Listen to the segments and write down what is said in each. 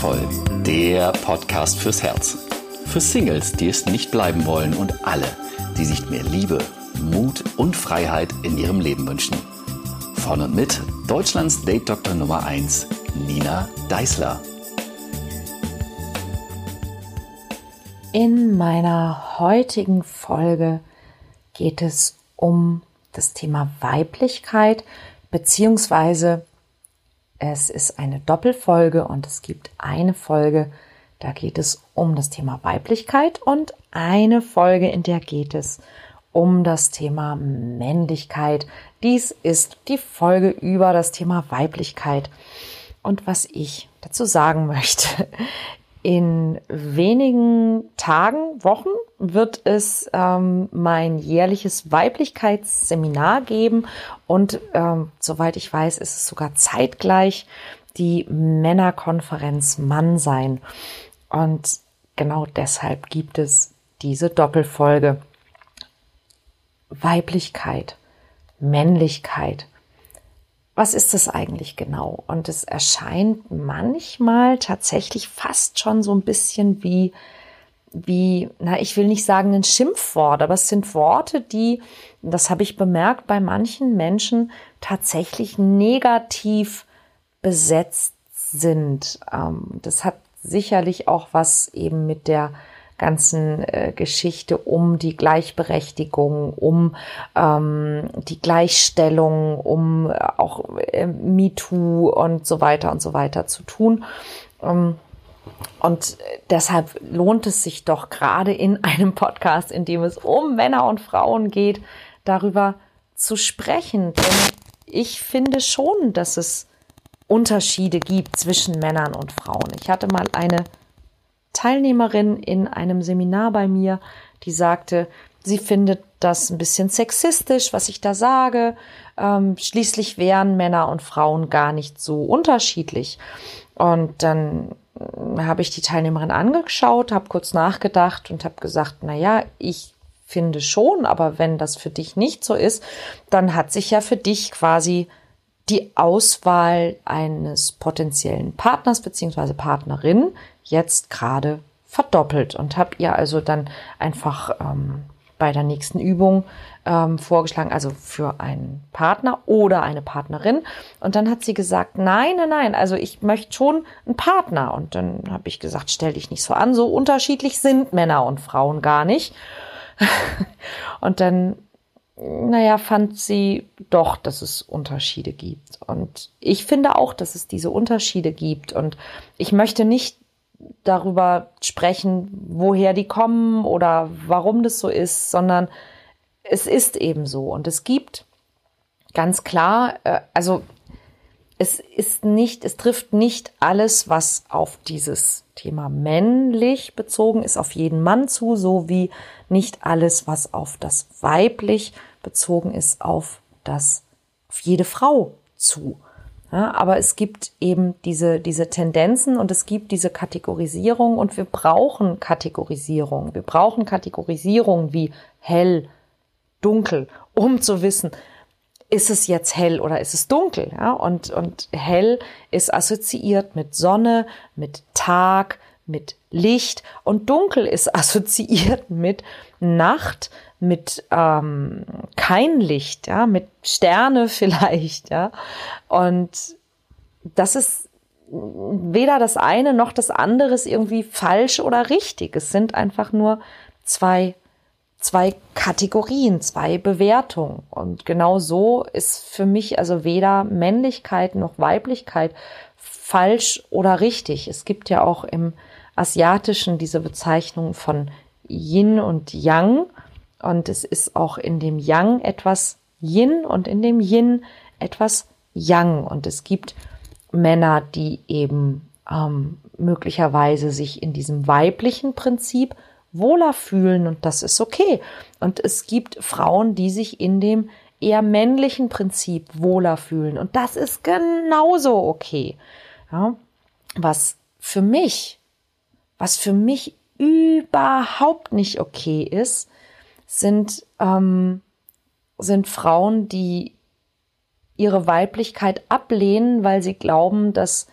Wundervoll, der Podcast fürs Herz. Für Singles, die es nicht bleiben wollen und alle, die sich mehr Liebe, Mut und Freiheit in ihrem Leben wünschen. Von und mit Deutschlands Date-Doktor Nummer 1, Nina Deißler. In meiner heutigen Folge geht es um das Thema Weiblichkeit, beziehungsweise es ist eine Doppelfolge und es gibt eine Folge, da geht es um das Thema Weiblichkeit und eine Folge, in der geht es um das Thema Männlichkeit. Dies ist die Folge über das Thema Weiblichkeit. Und was ich dazu sagen möchte, in wenigen Tagen, Wochen wird es ähm, mein jährliches Weiblichkeitsseminar geben und ähm, soweit ich weiß, ist es sogar zeitgleich die Männerkonferenz Mann sein. Und genau deshalb gibt es diese Doppelfolge. Weiblichkeit, Männlichkeit was ist das eigentlich genau? Und es erscheint manchmal tatsächlich fast schon so ein bisschen wie, wie, na, ich will nicht sagen ein Schimpfwort, aber es sind Worte, die, das habe ich bemerkt, bei manchen Menschen tatsächlich negativ besetzt sind. Ähm, das hat sicherlich auch was eben mit der ganzen äh, Geschichte um die Gleichberechtigung, um ähm, die Gleichstellung, um auch äh, MeToo und so weiter und so weiter zu tun. Ähm, und deshalb lohnt es sich doch gerade in einem Podcast, in dem es um Männer und Frauen geht, darüber zu sprechen. Denn ich finde schon, dass es Unterschiede gibt zwischen Männern und Frauen. Ich hatte mal eine Teilnehmerin in einem Seminar bei mir, die sagte, sie findet das ein bisschen sexistisch, was ich da sage. Ähm, schließlich wären Männer und Frauen gar nicht so unterschiedlich. Und dann äh, habe ich die Teilnehmerin angeschaut, habe kurz nachgedacht und habe gesagt, na ja, ich finde schon, aber wenn das für dich nicht so ist, dann hat sich ja für dich quasi die Auswahl eines potenziellen Partners beziehungsweise Partnerin jetzt gerade verdoppelt und habe ihr also dann einfach ähm, bei der nächsten Übung ähm, vorgeschlagen, also für einen Partner oder eine Partnerin. Und dann hat sie gesagt, nein, nein, nein, also ich möchte schon einen Partner. Und dann habe ich gesagt, stell dich nicht so an, so unterschiedlich sind Männer und Frauen gar nicht. und dann naja, fand sie doch, dass es Unterschiede gibt. Und ich finde auch, dass es diese Unterschiede gibt. Und ich möchte nicht darüber sprechen, woher die kommen oder warum das so ist, sondern es ist eben so. Und es gibt ganz klar, äh, also es ist nicht, es trifft nicht alles, was auf dieses Thema männlich bezogen ist, auf jeden Mann zu, so wie nicht alles, was auf das weiblich bezogen ist, auf das, auf jede Frau zu. Ja, aber es gibt eben diese, diese Tendenzen und es gibt diese Kategorisierung und wir brauchen Kategorisierung. Wir brauchen Kategorisierung wie hell, dunkel, um zu wissen, ist es jetzt hell oder ist es dunkel? Ja? Und, und hell ist assoziiert mit Sonne, mit Tag, mit Licht und dunkel ist assoziiert mit Nacht, mit ähm, kein Licht, ja, mit Sterne vielleicht, ja. Und das ist weder das eine noch das andere ist irgendwie falsch oder richtig. Es sind einfach nur zwei zwei Kategorien, zwei Bewertungen. Und genau so ist für mich also weder Männlichkeit noch Weiblichkeit falsch oder richtig. Es gibt ja auch im Asiatischen diese Bezeichnung von Yin und Yang. Und es ist auch in dem Yang etwas Yin und in dem Yin etwas Yang. Und es gibt Männer, die eben ähm, möglicherweise sich in diesem weiblichen Prinzip wohler fühlen und das ist okay. Und es gibt Frauen, die sich in dem eher männlichen Prinzip wohler fühlen und das ist genauso okay. Ja, was für mich, was für mich überhaupt nicht okay ist, sind, ähm, sind Frauen, die ihre Weiblichkeit ablehnen, weil sie glauben, dass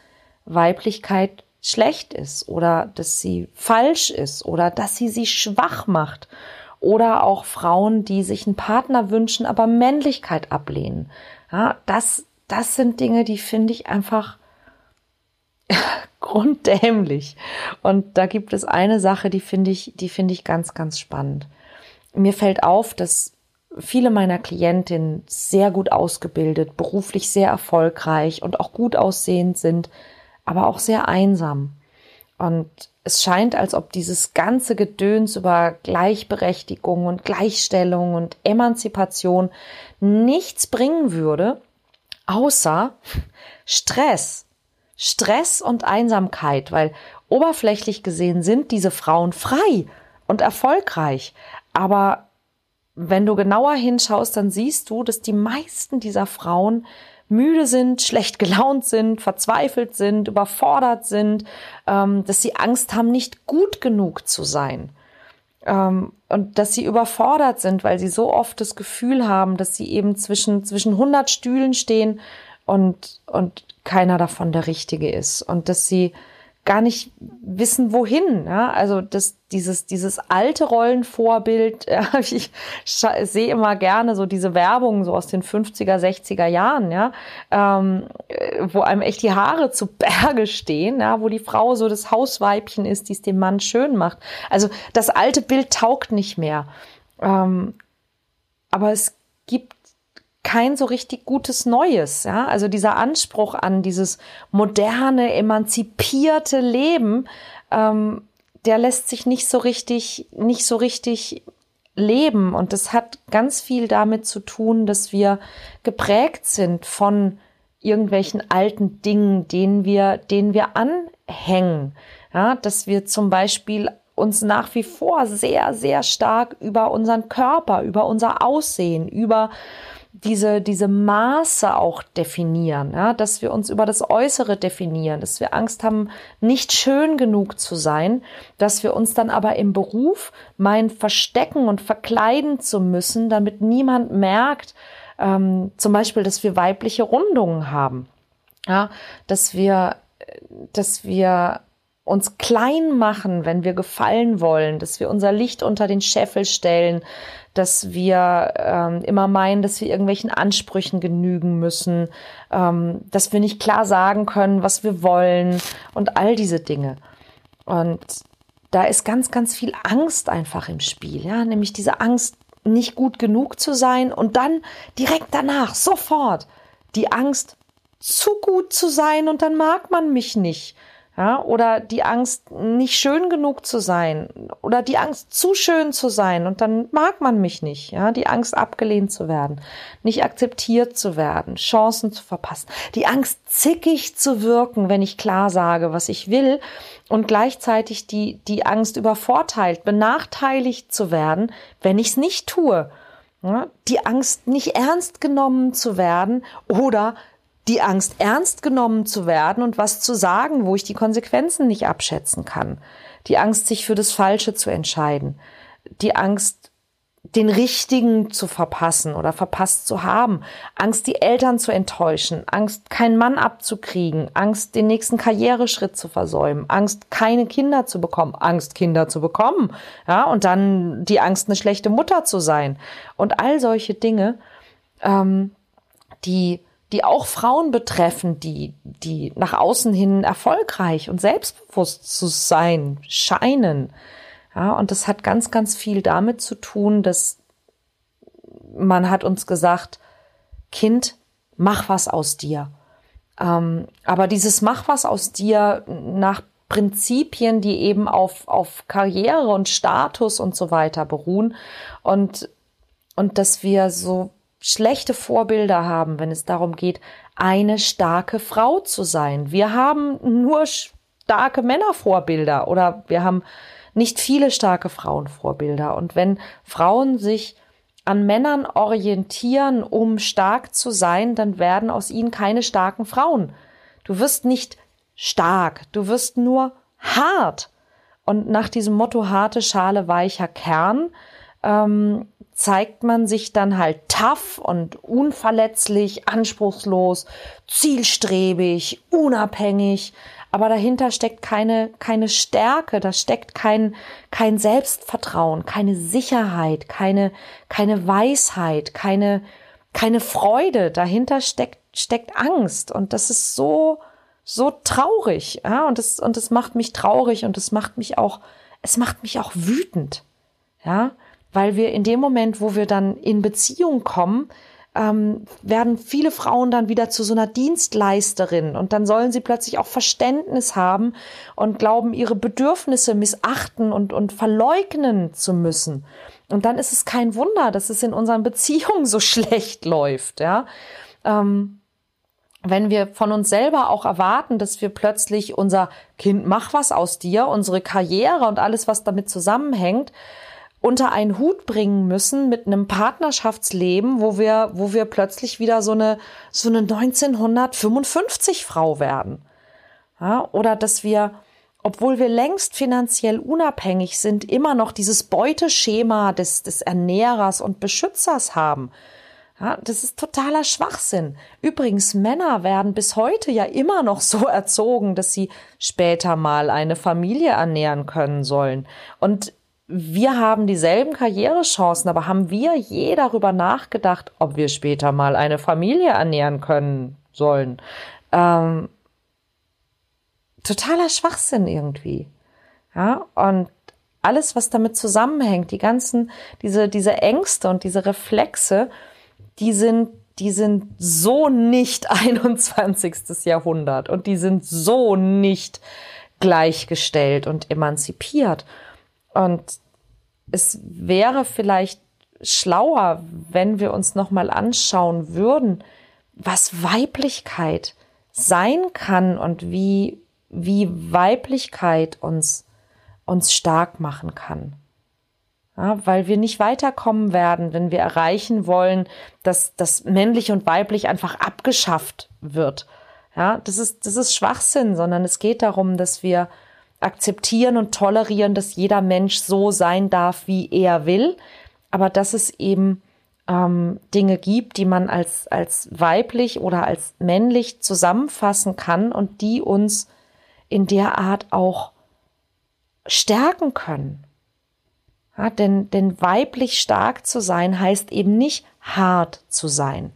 Weiblichkeit schlecht ist oder dass sie falsch ist oder dass sie sie schwach macht oder auch Frauen, die sich einen Partner wünschen, aber Männlichkeit ablehnen. Ja, das, das sind Dinge, die finde ich einfach grunddämlich. Und da gibt es eine Sache, die finde ich, die finde ich ganz, ganz spannend. Mir fällt auf, dass viele meiner Klientinnen sehr gut ausgebildet, beruflich sehr erfolgreich und auch gut aussehend sind, aber auch sehr einsam. Und es scheint, als ob dieses ganze Gedöns über Gleichberechtigung und Gleichstellung und Emanzipation nichts bringen würde, außer Stress. Stress und Einsamkeit, weil oberflächlich gesehen sind diese Frauen frei und erfolgreich. Aber wenn du genauer hinschaust, dann siehst du, dass die meisten dieser Frauen müde sind, schlecht gelaunt sind, verzweifelt sind, überfordert sind, ähm, dass sie Angst haben, nicht gut genug zu sein. Ähm, und dass sie überfordert sind, weil sie so oft das Gefühl haben, dass sie eben zwischen, zwischen 100 Stühlen stehen und, und keiner davon der richtige ist. Und dass sie gar nicht wissen, wohin. Ja? Also das, dieses, dieses alte Rollenvorbild, ja, ich sehe immer gerne so diese Werbung so aus den 50er, 60er Jahren, ja, ähm, wo einem echt die Haare zu Berge stehen, ja, wo die Frau so das Hausweibchen ist, die es dem Mann schön macht. Also das alte Bild taugt nicht mehr. Ähm, aber es gibt kein so richtig gutes Neues. Ja? Also dieser Anspruch an dieses moderne, emanzipierte Leben, ähm, der lässt sich nicht so richtig, nicht so richtig leben. Und das hat ganz viel damit zu tun, dass wir geprägt sind von irgendwelchen alten Dingen, denen wir, denen wir anhängen. Ja, dass wir zum Beispiel uns nach wie vor sehr, sehr stark über unseren Körper, über unser Aussehen, über diese, diese Maße auch definieren, ja, dass wir uns über das Äußere definieren, dass wir Angst haben, nicht schön genug zu sein, dass wir uns dann aber im Beruf meinen, verstecken und verkleiden zu müssen, damit niemand merkt, ähm, zum Beispiel, dass wir weibliche Rundungen haben, ja, dass wir, dass wir uns klein machen, wenn wir gefallen wollen, dass wir unser Licht unter den Scheffel stellen, dass wir ähm, immer meinen, dass wir irgendwelchen Ansprüchen genügen müssen, ähm, dass wir nicht klar sagen können, was wir wollen und all diese Dinge. Und da ist ganz, ganz viel Angst einfach im Spiel, ja, nämlich diese Angst, nicht gut genug zu sein und dann direkt danach, sofort, die Angst, zu gut zu sein und dann mag man mich nicht ja, oder die Angst, nicht schön genug zu sein, oder die Angst, zu schön zu sein, und dann mag man mich nicht, ja, die Angst, abgelehnt zu werden, nicht akzeptiert zu werden, Chancen zu verpassen, die Angst, zickig zu wirken, wenn ich klar sage, was ich will, und gleichzeitig die, die Angst, übervorteilt, benachteiligt zu werden, wenn ich es nicht tue. Ja, die Angst, nicht ernst genommen zu werden oder die Angst, ernst genommen zu werden und was zu sagen, wo ich die Konsequenzen nicht abschätzen kann. Die Angst, sich für das Falsche zu entscheiden. Die Angst, den Richtigen zu verpassen oder verpasst zu haben. Angst, die Eltern zu enttäuschen. Angst, keinen Mann abzukriegen. Angst, den nächsten Karriereschritt zu versäumen. Angst, keine Kinder zu bekommen. Angst, Kinder zu bekommen. Ja, und dann die Angst, eine schlechte Mutter zu sein. Und all solche Dinge, ähm, die die auch Frauen betreffen, die, die nach außen hin erfolgreich und selbstbewusst zu sein scheinen. Ja, und das hat ganz, ganz viel damit zu tun, dass man hat uns gesagt, Kind, mach was aus dir. Ähm, aber dieses mach was aus dir nach Prinzipien, die eben auf, auf Karriere und Status und so weiter beruhen und, und dass wir so schlechte Vorbilder haben, wenn es darum geht, eine starke Frau zu sein. Wir haben nur starke Männervorbilder oder wir haben nicht viele starke Frauenvorbilder. Und wenn Frauen sich an Männern orientieren, um stark zu sein, dann werden aus ihnen keine starken Frauen. Du wirst nicht stark, du wirst nur hart. Und nach diesem Motto harte Schale, weicher Kern ähm, zeigt man sich dann halt tough und unverletzlich, anspruchslos, zielstrebig, unabhängig. aber dahinter steckt keine, keine Stärke, da steckt kein, kein Selbstvertrauen, keine Sicherheit, keine, keine Weisheit, keine, keine Freude. Dahinter steckt, steckt Angst. Und das ist so, so traurig. Ja, und das, und das macht mich traurig und es macht mich auch, es macht mich auch wütend. Ja, weil wir in dem Moment, wo wir dann in Beziehung kommen, ähm, werden viele Frauen dann wieder zu so einer Dienstleisterin und dann sollen sie plötzlich auch Verständnis haben und glauben, ihre Bedürfnisse missachten und, und verleugnen zu müssen. Und dann ist es kein Wunder, dass es in unseren Beziehungen so schlecht läuft, ja. Ähm, wenn wir von uns selber auch erwarten, dass wir plötzlich unser Kind mach was aus dir, unsere Karriere und alles, was damit zusammenhängt, unter einen Hut bringen müssen mit einem Partnerschaftsleben, wo wir, wo wir plötzlich wieder so eine, so eine 1955 Frau werden. Ja, oder dass wir, obwohl wir längst finanziell unabhängig sind, immer noch dieses Beuteschema des, des Ernährers und Beschützers haben. Ja, das ist totaler Schwachsinn. Übrigens, Männer werden bis heute ja immer noch so erzogen, dass sie später mal eine Familie ernähren können sollen. Und wir haben dieselben Karrierechancen, aber haben wir je darüber nachgedacht, ob wir später mal eine Familie ernähren können sollen? Ähm, totaler Schwachsinn irgendwie. Ja, und alles, was damit zusammenhängt, die ganzen, diese, diese Ängste und diese Reflexe, die sind, die sind so nicht 21. Jahrhundert und die sind so nicht gleichgestellt und emanzipiert. Und es wäre vielleicht schlauer, wenn wir uns noch mal anschauen würden, was Weiblichkeit sein kann und wie wie Weiblichkeit uns uns stark machen kann. Ja, weil wir nicht weiterkommen werden, wenn wir erreichen wollen, dass das männlich und weiblich einfach abgeschafft wird. Ja, das ist, das ist Schwachsinn, sondern es geht darum, dass wir akzeptieren und tolerieren, dass jeder Mensch so sein darf, wie er will, aber dass es eben ähm, Dinge gibt, die man als, als weiblich oder als männlich zusammenfassen kann und die uns in der Art auch stärken können. Ja, denn, denn weiblich stark zu sein heißt eben nicht hart zu sein.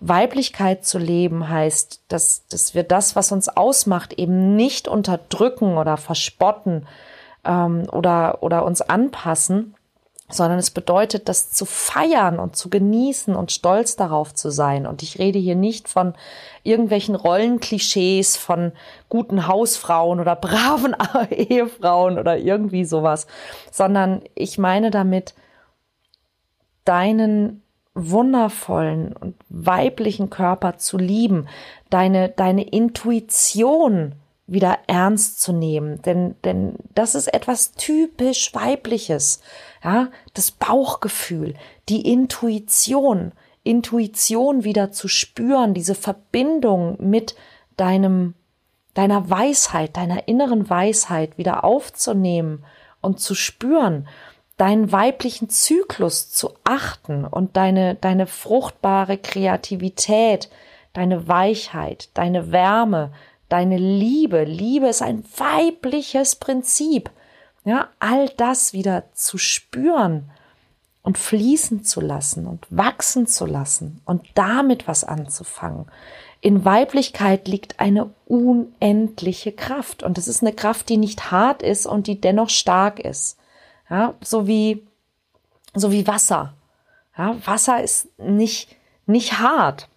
Weiblichkeit zu leben heißt, dass, dass wir das, was uns ausmacht, eben nicht unterdrücken oder verspotten ähm, oder, oder uns anpassen, sondern es bedeutet, das zu feiern und zu genießen und stolz darauf zu sein. Und ich rede hier nicht von irgendwelchen Rollenklischees von guten Hausfrauen oder braven Ehefrauen oder irgendwie sowas, sondern ich meine damit deinen wundervollen und weiblichen Körper zu lieben, deine, deine Intuition wieder ernst zu nehmen, denn, denn das ist etwas typisch weibliches, ja, das Bauchgefühl, die Intuition, Intuition wieder zu spüren, diese Verbindung mit deinem, deiner Weisheit, deiner inneren Weisheit wieder aufzunehmen und zu spüren deinen weiblichen Zyklus zu achten und deine, deine fruchtbare Kreativität, deine Weichheit, deine Wärme, deine Liebe. Liebe ist ein weibliches Prinzip. Ja, all das wieder zu spüren und fließen zu lassen und wachsen zu lassen und damit was anzufangen. In Weiblichkeit liegt eine unendliche Kraft und es ist eine Kraft, die nicht hart ist und die dennoch stark ist. Ja, so wie, so wie Wasser. Ja, Wasser ist nicht, nicht hart.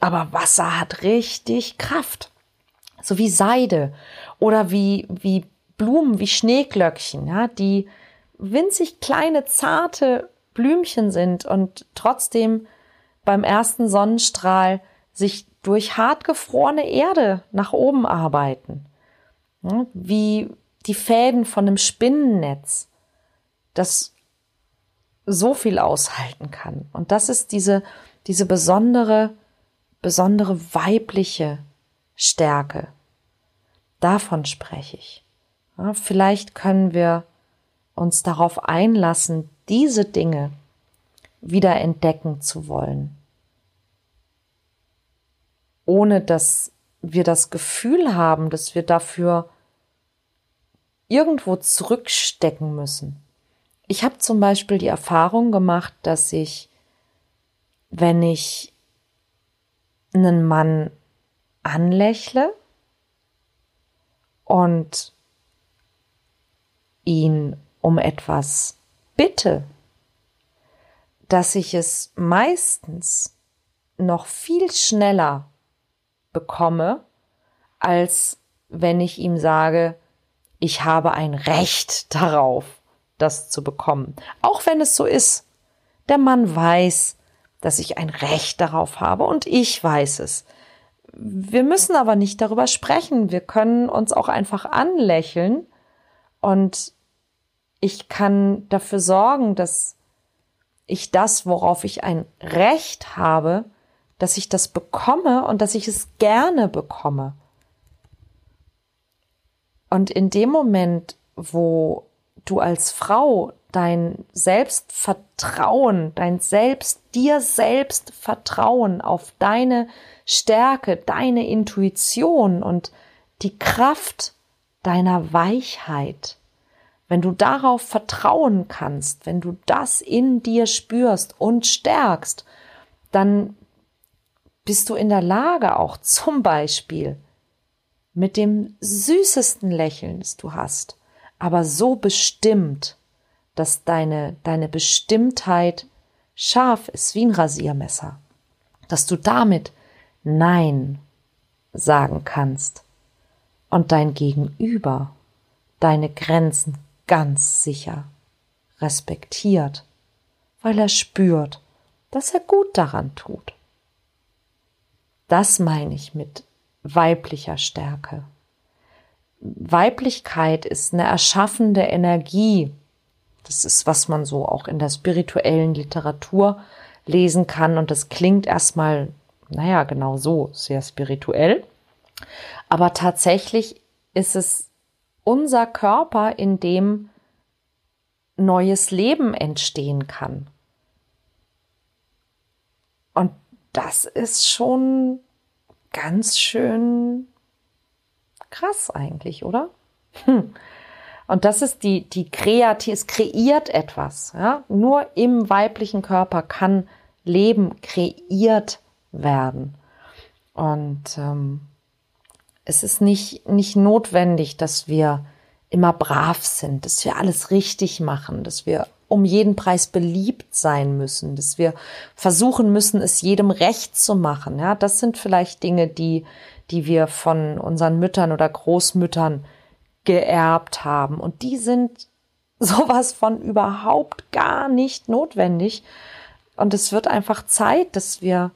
Aber Wasser hat richtig Kraft. So wie Seide oder wie, wie Blumen, wie Schneeglöckchen, ja, die winzig kleine, zarte Blümchen sind und trotzdem beim ersten Sonnenstrahl sich durch hart gefrorene Erde nach oben arbeiten. Wie, die Fäden von einem Spinnennetz, das so viel aushalten kann. Und das ist diese, diese besondere, besondere weibliche Stärke. Davon spreche ich. Ja, vielleicht können wir uns darauf einlassen, diese Dinge wieder entdecken zu wollen, ohne dass wir das Gefühl haben, dass wir dafür irgendwo zurückstecken müssen. Ich habe zum Beispiel die Erfahrung gemacht, dass ich, wenn ich einen Mann anlächle und ihn um etwas bitte, dass ich es meistens noch viel schneller bekomme, als wenn ich ihm sage, ich habe ein Recht darauf, das zu bekommen. Auch wenn es so ist. Der Mann weiß, dass ich ein Recht darauf habe und ich weiß es. Wir müssen aber nicht darüber sprechen. Wir können uns auch einfach anlächeln und ich kann dafür sorgen, dass ich das, worauf ich ein Recht habe, dass ich das bekomme und dass ich es gerne bekomme. Und in dem Moment, wo du als Frau dein Selbstvertrauen, dein Selbst, dir selbst Vertrauen auf deine Stärke, deine Intuition und die Kraft deiner Weichheit, wenn du darauf vertrauen kannst, wenn du das in dir spürst und stärkst, dann bist du in der Lage auch zum Beispiel mit dem süßesten Lächeln, das du hast, aber so bestimmt, dass deine, deine Bestimmtheit scharf ist wie ein Rasiermesser, dass du damit Nein sagen kannst und dein Gegenüber deine Grenzen ganz sicher respektiert, weil er spürt, dass er gut daran tut. Das meine ich mit weiblicher Stärke. Weiblichkeit ist eine erschaffende Energie. Das ist, was man so auch in der spirituellen Literatur lesen kann. Und das klingt erstmal, naja, genau so, sehr spirituell. Aber tatsächlich ist es unser Körper, in dem neues Leben entstehen kann. Und das ist schon ganz schön krass eigentlich, oder? Hm. Und das ist die, die Kreativ, es kreiert etwas. Ja? Nur im weiblichen Körper kann Leben kreiert werden. Und ähm, es ist nicht, nicht notwendig, dass wir immer brav sind, dass wir alles richtig machen, dass wir um jeden Preis beliebt sein müssen, dass wir versuchen müssen, es jedem recht zu machen. Ja, das sind vielleicht Dinge, die, die wir von unseren Müttern oder Großmüttern geerbt haben. Und die sind sowas von überhaupt gar nicht notwendig. Und es wird einfach Zeit, dass wir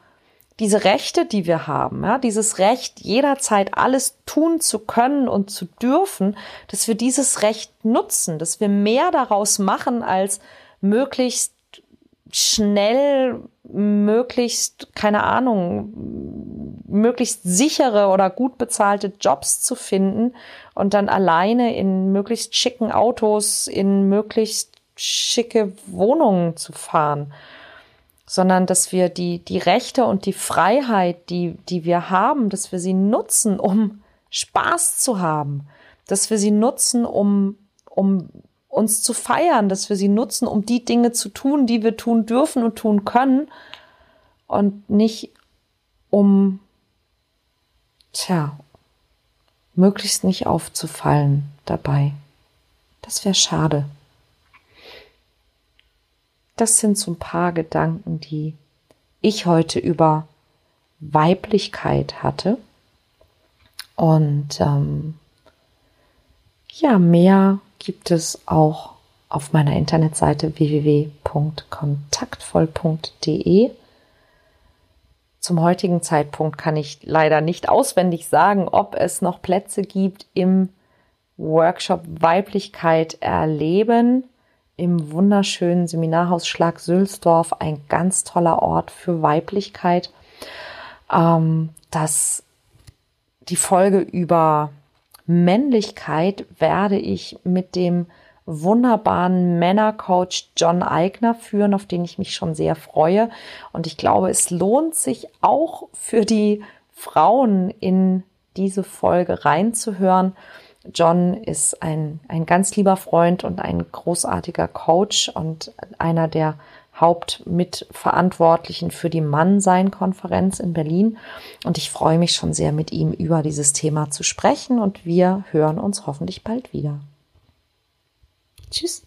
diese Rechte, die wir haben, ja, dieses Recht, jederzeit alles tun zu können und zu dürfen, dass wir dieses Recht nutzen, dass wir mehr daraus machen, als möglichst schnell, möglichst, keine Ahnung, möglichst sichere oder gut bezahlte Jobs zu finden und dann alleine in möglichst schicken Autos, in möglichst schicke Wohnungen zu fahren sondern dass wir die, die Rechte und die Freiheit, die, die wir haben, dass wir sie nutzen, um Spaß zu haben, dass wir sie nutzen, um, um uns zu feiern, dass wir sie nutzen, um die Dinge zu tun, die wir tun dürfen und tun können und nicht um, tja, möglichst nicht aufzufallen dabei. Das wäre schade. Das sind so ein paar Gedanken, die ich heute über Weiblichkeit hatte. Und ähm, ja, mehr gibt es auch auf meiner Internetseite www.kontaktvoll.de. Zum heutigen Zeitpunkt kann ich leider nicht auswendig sagen, ob es noch Plätze gibt im Workshop Weiblichkeit erleben im wunderschönen Seminarhaus Schlag Sülsdorf, ein ganz toller Ort für Weiblichkeit. Ähm, das die Folge über Männlichkeit werde ich mit dem wunderbaren Männercoach John Eigner führen, auf den ich mich schon sehr freue. Und ich glaube, es lohnt sich auch für die Frauen in diese Folge reinzuhören. John ist ein, ein ganz lieber Freund und ein großartiger Coach und einer der Hauptmitverantwortlichen für die Mannsein-Konferenz in Berlin. Und ich freue mich schon sehr, mit ihm über dieses Thema zu sprechen. Und wir hören uns hoffentlich bald wieder. Tschüss.